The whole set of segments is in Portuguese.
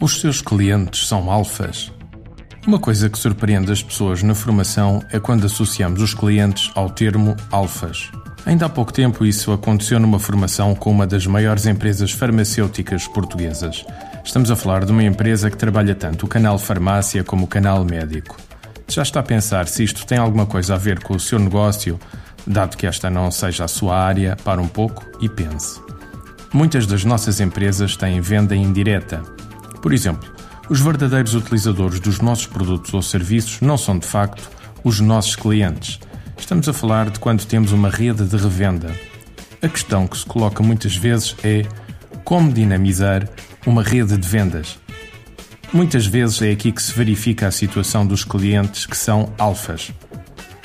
Os seus clientes são alfas? Uma coisa que surpreende as pessoas na formação é quando associamos os clientes ao termo alfas. Ainda há pouco tempo isso aconteceu numa formação com uma das maiores empresas farmacêuticas portuguesas. Estamos a falar de uma empresa que trabalha tanto o canal farmácia como o canal médico. Já está a pensar se isto tem alguma coisa a ver com o seu negócio, dado que esta não seja a sua área, para um pouco e pense. Muitas das nossas empresas têm venda indireta. Por exemplo, os verdadeiros utilizadores dos nossos produtos ou serviços não são de facto os nossos clientes. Estamos a falar de quando temos uma rede de revenda. A questão que se coloca muitas vezes é como dinamizar uma rede de vendas. Muitas vezes é aqui que se verifica a situação dos clientes que são alfas.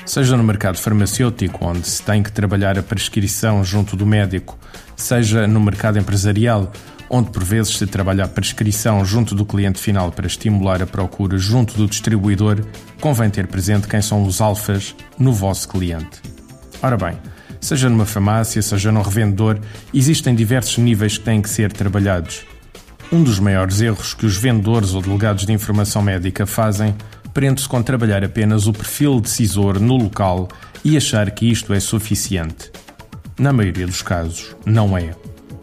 Seja no mercado farmacêutico, onde se tem que trabalhar a prescrição junto do médico, seja no mercado empresarial, onde por vezes se trabalha a prescrição junto do cliente final para estimular a procura junto do distribuidor, convém ter presente quem são os alfas no vosso cliente. Ora bem, seja numa farmácia, seja num revendedor, existem diversos níveis que têm que ser trabalhados. Um dos maiores erros que os vendedores ou delegados de informação médica fazem prende-se com trabalhar apenas o perfil decisor no local e achar que isto é suficiente. Na maioria dos casos, não é.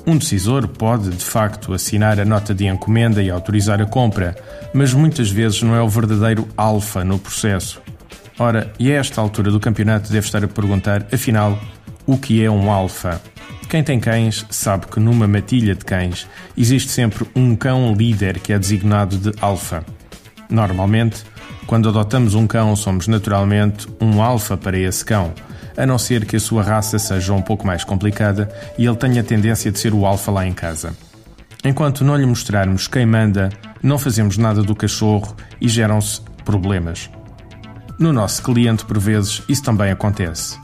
Um decisor pode, de facto, assinar a nota de encomenda e autorizar a compra, mas muitas vezes não é o verdadeiro alfa no processo. Ora, e a esta altura do campeonato deve estar a perguntar, afinal, o que é um alfa? Quem tem cães sabe que numa matilha de cães existe sempre um cão líder que é designado de alfa. Normalmente, quando adotamos um cão, somos naturalmente um alfa para esse cão a não ser que a sua raça seja um pouco mais complicada e ele tenha a tendência de ser o alfa lá em casa. Enquanto não lhe mostrarmos quem manda, não fazemos nada do cachorro e geram-se problemas. No nosso cliente, por vezes, isso também acontece.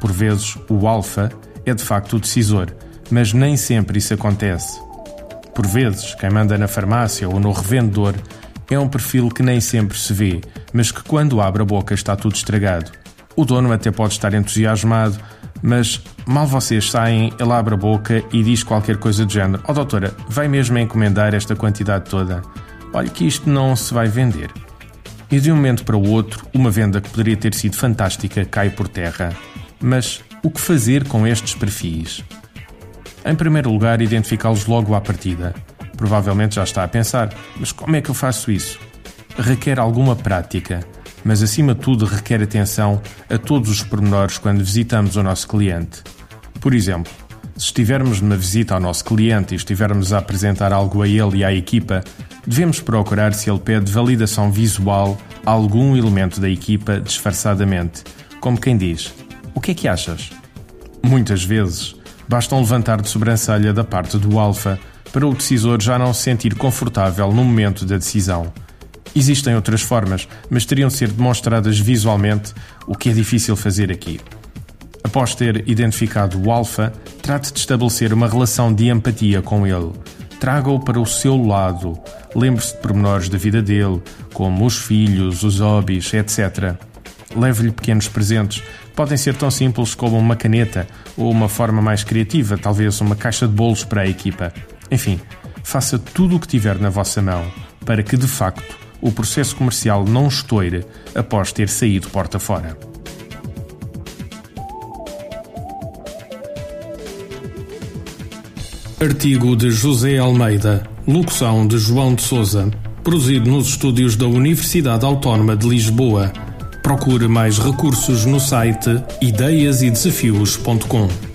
Por vezes, o alfa é de facto o decisor, mas nem sempre isso acontece. Por vezes, quem manda na farmácia ou no revendedor é um perfil que nem sempre se vê, mas que quando abre a boca está tudo estragado. O dono até pode estar entusiasmado, mas mal vocês saem, ele abre a boca e diz qualquer coisa do género: Ó oh, doutora, vai mesmo encomendar esta quantidade toda? Olha que isto não se vai vender. E de um momento para o outro, uma venda que poderia ter sido fantástica cai por terra. Mas o que fazer com estes perfis? Em primeiro lugar, identificá-los logo à partida. Provavelmente já está a pensar: mas como é que eu faço isso? Requer alguma prática mas acima de tudo requer atenção a todos os pormenores quando visitamos o nosso cliente. Por exemplo, se estivermos numa visita ao nosso cliente e estivermos a apresentar algo a ele e à equipa, devemos procurar se ele pede validação visual a algum elemento da equipa disfarçadamente, como quem diz: O que é que achas? Muitas vezes, basta um levantar de sobrancelha da parte do alfa para o decisor já não se sentir confortável no momento da decisão. Existem outras formas, mas teriam de ser demonstradas visualmente, o que é difícil fazer aqui. Após ter identificado o alfa, trate de estabelecer uma relação de empatia com ele. Traga-o para o seu lado. Lembre-se de pormenores da vida dele, como os filhos, os hobbies, etc. Leve-lhe pequenos presentes. Podem ser tão simples como uma caneta ou uma forma mais criativa, talvez uma caixa de bolos para a equipa. Enfim, faça tudo o que tiver na vossa mão para que, de facto, o processo comercial não estoure após ter saído porta fora. Artigo de José Almeida, locução de João de Souza, produzido nos estúdios da Universidade Autónoma de Lisboa. Procure mais recursos no site ideiasedesafios.com.